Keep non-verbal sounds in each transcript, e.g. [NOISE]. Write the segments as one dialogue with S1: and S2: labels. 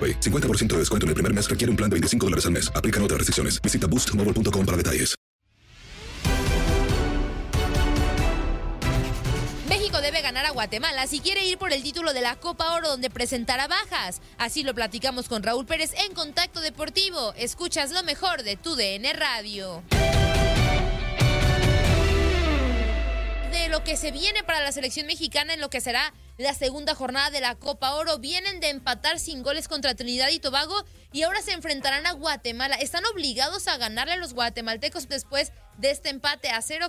S1: AroPay. 50% de descuento en el primer mes requiere un plan de 25 dólares al mes. Aplican otras restricciones. Visita boostmobile.com para detalles.
S2: México debe ganar a Guatemala si quiere ir por el título de la Copa Oro donde presentará bajas. Así lo platicamos con Raúl Pérez en Contacto Deportivo. Escuchas lo mejor de tu DN Radio. De lo que se viene para la selección mexicana en lo que será la segunda jornada de la Copa Oro. Vienen de empatar sin goles contra Trinidad y Tobago y ahora se enfrentarán a Guatemala. ¿Están obligados a ganarle a los guatemaltecos después de este empate a cero?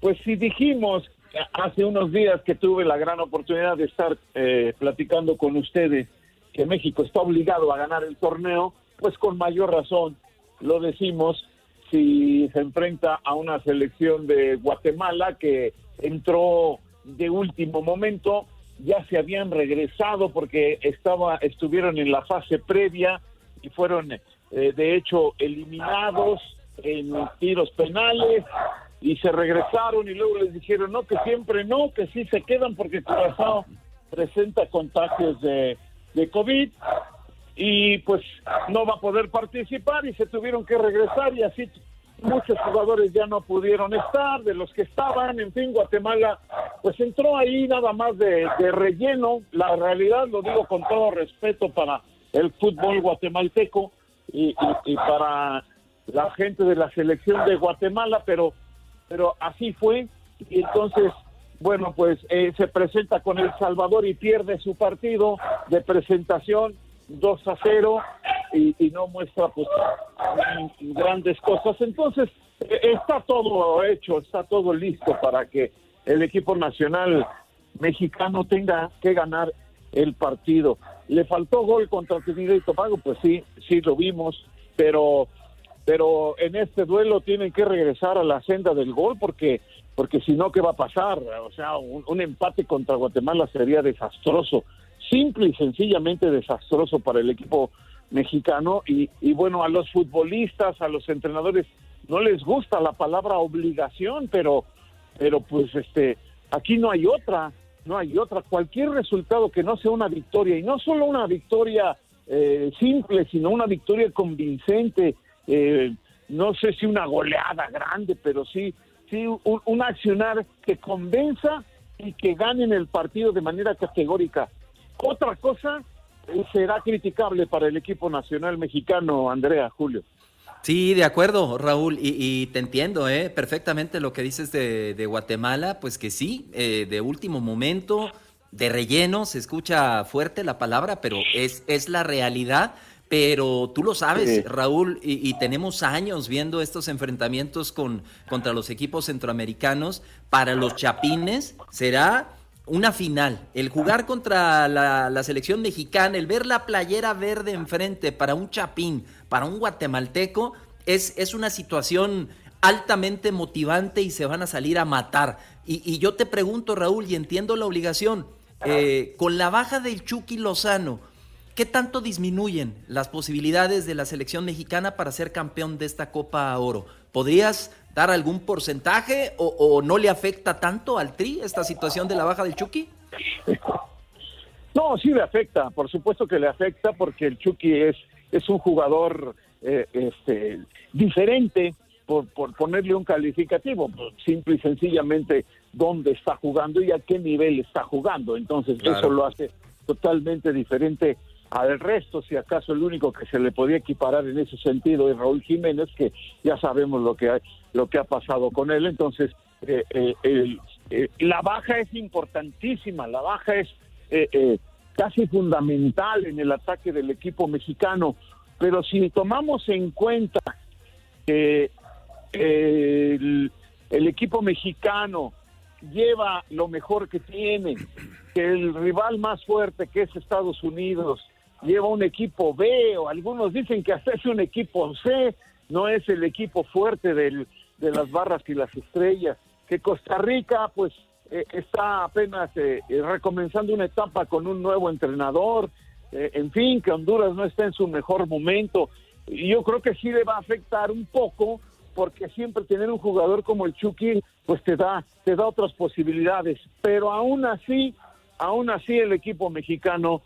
S3: Pues si dijimos hace unos días que tuve la gran oportunidad de estar eh, platicando con ustedes que México está obligado a ganar el torneo, pues con mayor razón lo decimos si se enfrenta a una selección de Guatemala que entró de último momento, ya se habían regresado porque estaba estuvieron en la fase previa y fueron eh, de hecho eliminados en tiros penales y se regresaron y luego les dijeron no que siempre no que sí se quedan porque Curazao presenta contagios de, de COVID y pues no va a poder participar y se tuvieron que regresar y así muchos jugadores ya no pudieron estar, de los que estaban, en fin, Guatemala, pues entró ahí nada más de, relleno, la realidad lo digo con todo respeto para el fútbol guatemalteco y para la gente de la selección de Guatemala, pero, pero así fue, y entonces, bueno, pues eh, se presenta con El Salvador y pierde su partido de presentación 2 a 0 y, y no muestra pues grandes cosas. Entonces, eh, está todo hecho, está todo listo para que el equipo nacional mexicano tenga que ganar el partido. Le faltó gol contra Trinidad y Tobago, pues sí, sí lo vimos, pero pero en este duelo tienen que regresar a la senda del gol porque porque si no qué va a pasar, o sea, un empate contra Guatemala sería desastroso, simple y sencillamente desastroso para el equipo mexicano y, y bueno, a los futbolistas, a los entrenadores no les gusta la palabra obligación, pero pero pues este aquí no hay otra, no hay otra. Cualquier resultado que no sea una victoria y no solo una victoria eh, simple, sino una victoria convincente, eh, no sé si una goleada grande, pero sí, sí un, un accionar que convenza y que ganen el partido de manera categórica. Otra cosa será criticable para el equipo nacional mexicano, Andrea, Julio.
S4: Sí, de acuerdo, Raúl, y, y te entiendo ¿eh? perfectamente lo que dices de, de Guatemala, pues que sí, eh, de último momento, de relleno, se escucha fuerte la palabra, pero es, es la realidad. Pero tú lo sabes,
S5: Sí.
S4: Raúl, y, y tenemos años viendo estos enfrentamientos con, contra los equipos centroamericanos. Para los chapines será una final. El jugar contra la, la selección mexicana, el ver la playera verde enfrente para un chapín, para un guatemalteco, es, es una situación altamente motivante y se van a salir a matar. Y, yo te pregunto, Raúl, y entiendo la obligación, eh, con la baja del Chucky Lozano, ¿qué tanto disminuyen las posibilidades de la selección mexicana para ser campeón de esta Copa Oro? ¿Podrías dar algún porcentaje o, no le afecta tanto al Tri esta situación de la baja del Chucky?
S3: No, sí le afecta, por supuesto que le afecta porque el Chucky es, es un jugador eh, este, diferente, por, por ponerle un calificativo, simple y sencillamente dónde está jugando y a qué nivel está jugando. Entonces eso lo hace totalmente diferente al resto, si acaso el único que se le podía equiparar en ese sentido es Raúl Jiménez, que ya sabemos lo que ha, lo que ha pasado con él. Entonces, eh, eh, eh, la baja es importantísima, la baja es casi fundamental en el ataque del equipo mexicano, pero si tomamos en cuenta que el, equipo mexicano lleva lo mejor que tiene, que el rival más fuerte que es Estados Unidos lleva un equipo B o algunos dicen que hasta es un equipo C, no es el equipo fuerte del, de las barras y las estrellas, que Costa Rica pues eh, está apenas eh, eh, recomenzando una etapa con un nuevo entrenador, en fin, que Honduras no está en su mejor momento. Y yo creo que sí le va a afectar un poco porque siempre tener un jugador como el Chucky pues te da te da otras posibilidades, pero aún así, aún así el equipo mexicano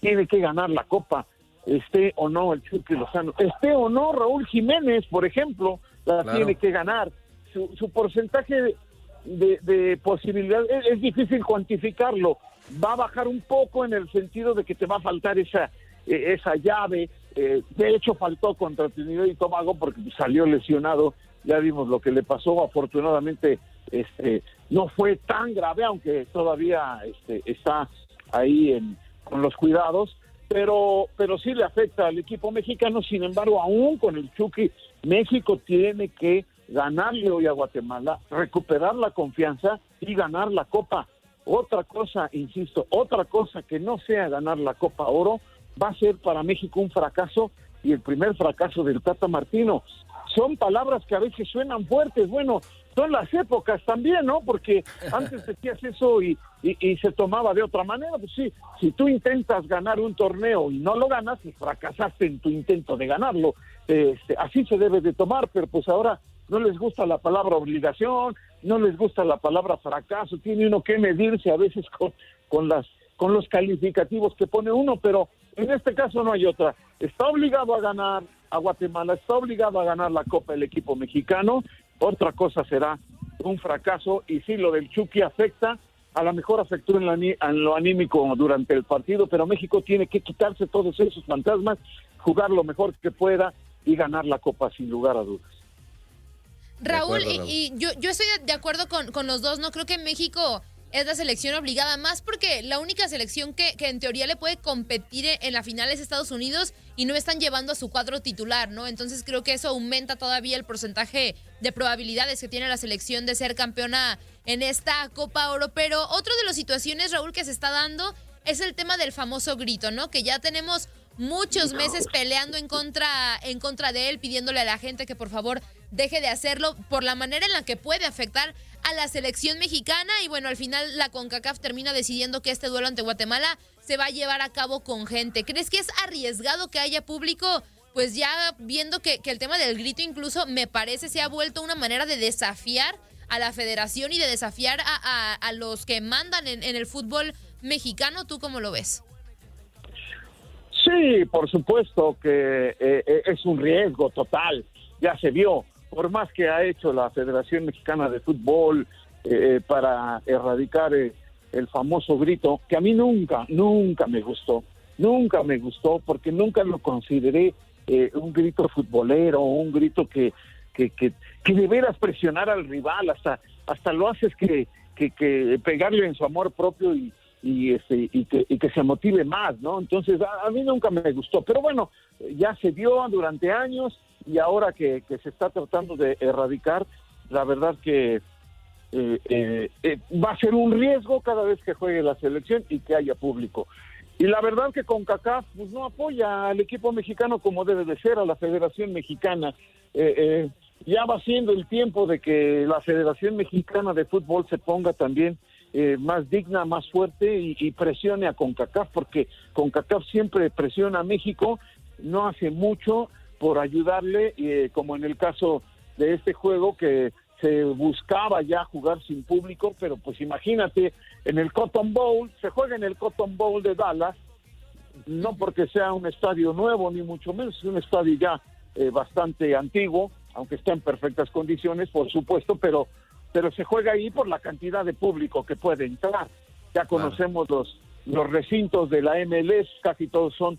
S3: tiene que ganar la copa, esté o no el Chucky Lozano, esté o no Raúl Jiménez, por ejemplo, la tiene que ganar. Su, porcentaje de, posibilidad es, difícil cuantificarlo, va a bajar un poco en el sentido de que te va a faltar esa e, esa llave. Eh, de hecho, faltó contra Trinidad y Tobago porque salió lesionado. Ya vimos lo que le pasó. Afortunadamente, este, no fue tan grave, aunque todavía este, está ahí en, con los cuidados. Pero, pero sí le afecta al equipo mexicano. Sin embargo, aún con el Chucky, México tiene que ganarle hoy a Guatemala, recuperar la confianza y ganar la Copa. Otra cosa, insisto, otra cosa que no sea ganar la Copa Oro, va a ser para México un fracaso y el primer fracaso del Tata Martino. Son palabras que a veces suenan fuertes, bueno, son las épocas también, ¿no? Porque [LAUGHS] antes decías eso y, y, se tomaba de otra manera. Pues sí, si tú intentas ganar un torneo y no lo ganas, pues fracasaste en tu intento de ganarlo. Este, así se debe de tomar, pero pues ahora no les gusta la palabra obligación, no les gusta la palabra fracaso, tiene uno que medirse a veces con, con las con los calificativos que pone uno, pero en este caso no hay otra. Está obligado a ganar a Guatemala, está obligado a ganar la Copa el equipo mexicano. Otra cosa será un fracaso y sí, lo del Chucky afecta, a lo mejor afectó en, lo anímico durante el partido, pero México tiene que quitarse todos esos fantasmas, jugar lo mejor que pueda y ganar la Copa sin lugar a dudas.
S2: Raúl, y, yo, yo estoy de acuerdo con, con los dos, no creo que México es la selección obligada, más porque la única selección que, que, en teoría le puede competir en la final es Estados Unidos y no están llevando a su cuadro titular, ¿no? Entonces creo que eso aumenta todavía el porcentaje de probabilidades que tiene la selección de ser campeona en esta Copa Oro. Pero otro de las situaciones, Raúl, que se está dando es el tema del famoso grito, ¿no? Que ya tenemos muchos meses peleando en contra, en contra de él, pidiéndole a la gente que por favor deje de hacerlo por la manera en la que puede afectar a la selección mexicana y bueno, al final la CONCACAF termina decidiendo que este duelo ante Guatemala se va a llevar a cabo con gente. ¿Crees que es arriesgado que haya público? Pues ya viendo que, el tema del grito incluso me parece se ha vuelto una manera de desafiar a la federación y de desafiar a, los que mandan en, el fútbol mexicano. ¿Tú cómo lo ves?
S3: Sí, por supuesto que eh, eh, es un riesgo total. Ya se vio por más que ha hecho la Federación Mexicana de Fútbol eh, eh, para erradicar eh, el famoso grito, que a mí nunca, nunca me gustó, nunca me gustó porque nunca lo consideré un grito futbolero, un grito que, que, que, que de presionar al rival, hasta, hasta lo haces que, que, que pegarle en su amor propio y, y, este, y, que, y que se motive más, ¿no? Entonces, a, mí nunca me gustó, pero bueno, ya se dio durante años y ahora que, se está tratando de erradicar, la verdad que eh, eh, eh, va a ser un riesgo cada vez que juegue la selección y que haya público. y la verdad que con CACAF pues no apoya al equipo mexicano como debe de ser, a la Federación Mexicana. Eh, ya va siendo el tiempo de que la Federación Mexicana de Fútbol se ponga también más digna, más fuerte y, presione a CONCACAF, porque CONCACAF siempre presiona a México, no hace mucho por ayudarle, eh, como en el caso de este juego que se buscaba ya jugar sin público, pero pues imagínate, en el Cotton Bowl, se juega en el Cotton Bowl de Dallas, no porque sea un estadio nuevo, ni mucho menos, es un estadio ya eh, bastante antiguo, aunque está en perfectas condiciones, por supuesto, pero, pero se juega ahí por la cantidad de público que puede entrar. Ya conocemos los, los recintos de la MLS, casi todos son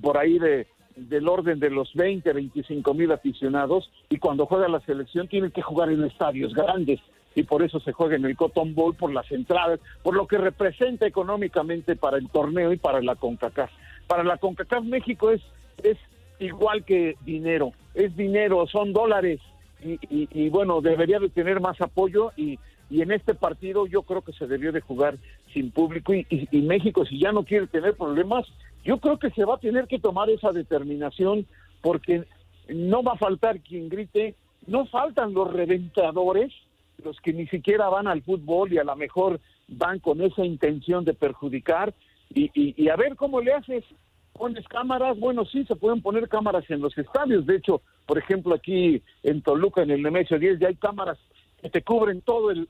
S3: por, ahí de, del orden de los 20, 25 mil aficionados, y cuando juega la selección tienen que jugar en estadios grandes, y por eso se juega en el Cotton Bowl, por las entradas, por lo que representa económicamente para el torneo y para la CONCACAF. Para la CONCACAF México es, es igual que dinero, es dinero, son dólares y, bueno, debería de tener más apoyo y, en este partido yo creo que se debió de jugar sin público y, y, México si ya no quiere tener problemas, yo creo que se va a tener que tomar esa determinación porque no va a faltar quien grite, no faltan los reventadores, los que ni siquiera van al fútbol y a lo mejor van con esa intención de perjudicar y, a ver cómo le haces pones cámaras, bueno, sí, se pueden poner cámaras en los estadios. De hecho, por ejemplo, aquí en Toluca, en el Nemesio 10, ya hay cámaras que te cubren todo el,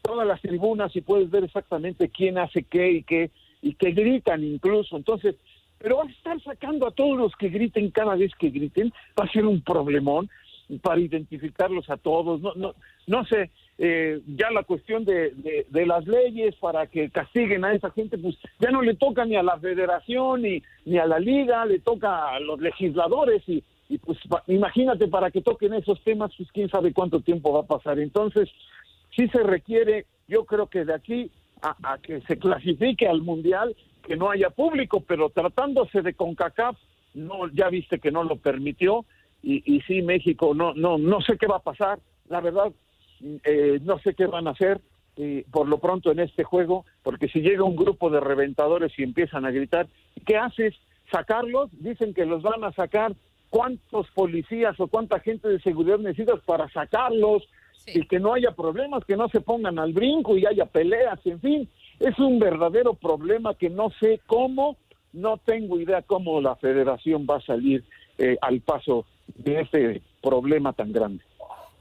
S3: todas las tribunas y puedes ver exactamente quién hace qué y qué, y que gritan incluso. Entonces, pero vas a estar sacando a todos los que griten cada vez que griten, va a ser un problemón para identificarlos a todos. No, no, no sé, eh, ya la cuestión de, de, las leyes para que castiguen a esa gente, pues ya no le toca ni a la federación ni, ni a la liga, le toca a los legisladores y, y pues imagínate para que toquen esos temas, pues quién sabe cuánto tiempo va a pasar. Entonces, sí se requiere, yo creo que de aquí a, que se clasifique al Mundial, que no haya público, pero tratándose de CONCACAF, no, ya viste que no lo permitió, y, y sí, México, no, no, no sé qué va a pasar, la verdad, eh, no sé qué van a hacer por lo pronto en este juego, porque si llega un grupo de reventadores y empiezan a gritar, ¿qué haces? ¿Sacarlos? Dicen que los van a sacar. ¿Cuántos policías o cuánta gente de seguridad necesitas para sacarlos? Y que no haya problemas, que no se pongan al brinco y haya peleas, en fin. Es un verdadero problema que no sé cómo, no tengo idea cómo la federación va a salir eh, al paso de este problema tan grande.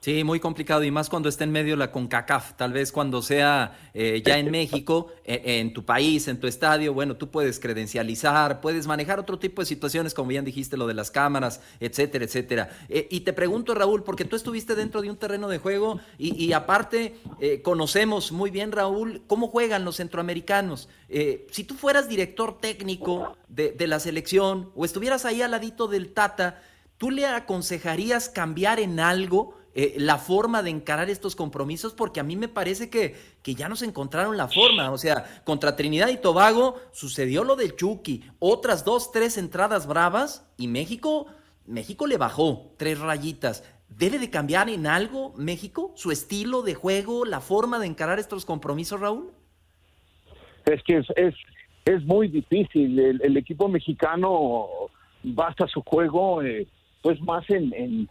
S4: Sí, muy complicado y más cuando esté en medio la CONCACAF. Tal vez cuando sea eh, ya en México, e, en tu país, en tu estadio, bueno, tú puedes credencializar, puedes manejar otro tipo de situaciones, como bien dijiste, lo de las cámaras, etcétera, etcétera. Eh, y te pregunto, Raúl, porque tú estuviste dentro de un terreno de juego y, aparte eh, conocemos muy bien, Raúl, cómo juegan los centroamericanos. si tú fueras director técnico de, de la selección o estuvieras ahí al ladito del Tata, ¿tú le aconsejarías cambiar en algo? Eh, la forma de encarar estos compromisos, porque a mí me parece que, que ya nos encontraron la forma. O sea, contra Trinidad y Tobago sucedió lo del Chucky, otras dos, tres entradas bravas y México, México le bajó tres rayitas. ¿Debe de cambiar en algo México? ¿Su estilo de juego, la forma de encarar estos compromisos, Raúl?
S3: Es que es, es, muy difícil. El, equipo mexicano basa su juego eh, pues más en, en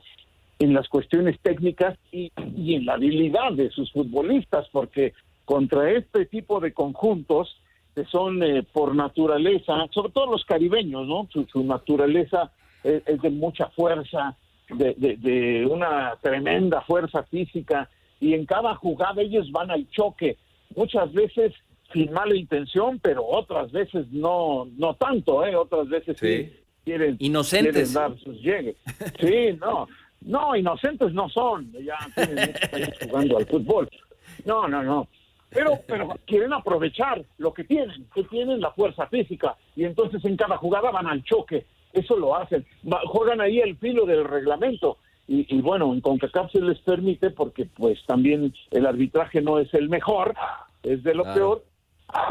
S3: las cuestiones técnicas y, en la habilidad de sus futbolistas, porque contra este tipo de conjuntos que son eh, por naturaleza, sobre todo los caribeños, ¿no? Su, naturaleza es, de mucha fuerza, de, de, una tremenda fuerza física, y en cada jugada ellos van al choque, muchas veces sin mala intención, pero otras veces no, no tanto, ¿eh? Otras veces sí, quieren,
S4: Inocentes.
S3: dar sus llegues. Sí, no. No, inocentes no son, ya tienen [LAUGHS] jugando al fútbol. No, no, no. Pero, pero quieren aprovechar lo que tienen, que tienen la fuerza física, y entonces en cada jugada van al choque. Eso lo hacen. juegan ahí el filo del reglamento. Y, y bueno, en CONCACAF se les permite porque pues también el arbitraje no es el mejor, es de lo peor.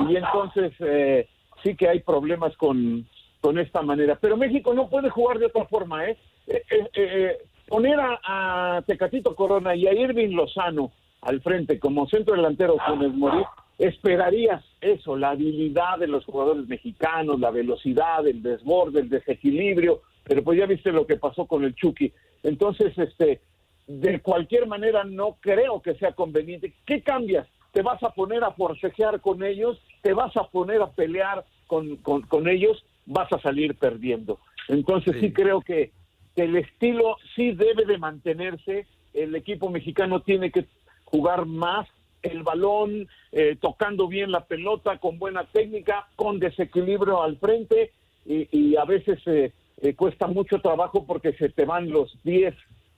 S3: Y entonces eh, sí que hay problemas con, con esta manera. Pero México no puede jugar de otra forma, ¿eh? eh, eh, eh poner a, Tecatito Corona y a Irving Lozano al frente como centro delantero con el Morir, esperarías eso, la habilidad de los jugadores mexicanos, la velocidad, el desborde, el desequilibrio, pero pues ya viste lo que pasó con el Chucky. Entonces, este, de cualquier manera no creo que sea conveniente. ¿Qué cambias? ¿Te vas a poner a forcejear con ellos? ¿Te vas a poner a pelear con, con, ellos? Vas a salir perdiendo. Entonces sí, creo que, el estilo sí debe de mantenerse. El equipo mexicano tiene que jugar más el balón, eh, tocando bien la pelota, con buena técnica, con desequilibrio al frente y, a veces eh, eh, cuesta mucho trabajo porque se te van los 10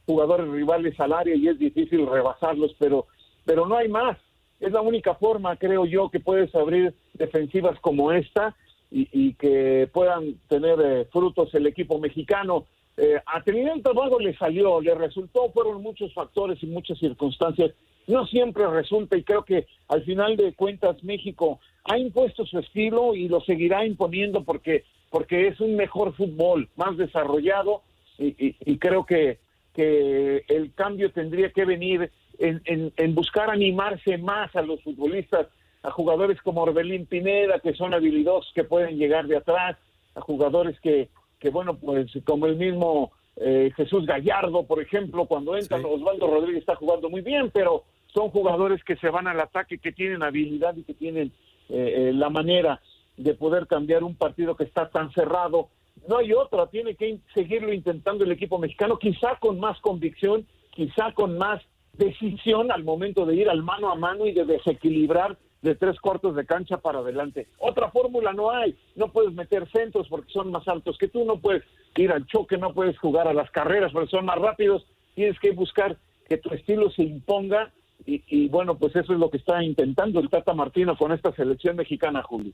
S3: jugadores rivales al área y es difícil rebasarlos, pero, pero no hay más. Es la única forma, creo yo, que puedes abrir defensivas como esta y, que puedan tener frutos el equipo mexicano. A Trinidad y Tobago le salió, le resultó, fueron muchos factores y muchas circunstancias. No siempre resulta y creo que al final de cuentas México ha impuesto su estilo y lo seguirá imponiendo porque porque es un mejor fútbol más desarrollado y, creo que, que el cambio tendría que venir en, en, buscar animarse más a los futbolistas, a jugadores como Orbelín Pineda, que son habilidosos, que pueden llegar de atrás, a jugadores que, que bueno, pues como el mismo eh, Jesús Gallardo, por ejemplo, cuando entra Osvaldo Rodríguez está jugando muy bien, pero son jugadores que se van al ataque, que tienen habilidad y que tienen eh, eh, la manera de poder cambiar un partido que está tan cerrado. No hay otra, tiene que seguirlo intentando el equipo mexicano, quizá con más convicción, quizá con más decisión al momento de ir al mano a mano y de desequilibrar de tres cuartos de cancha para adelante. Otra fórmula no hay. No puedes meter centros porque son más altos que tú, no puedes ir al choque, no puedes jugar a las carreras porque son más rápidos. Tienes que buscar que tu estilo se imponga y, y bueno, pues eso es lo que está intentando el Tata Martino con esta selección mexicana, Julio.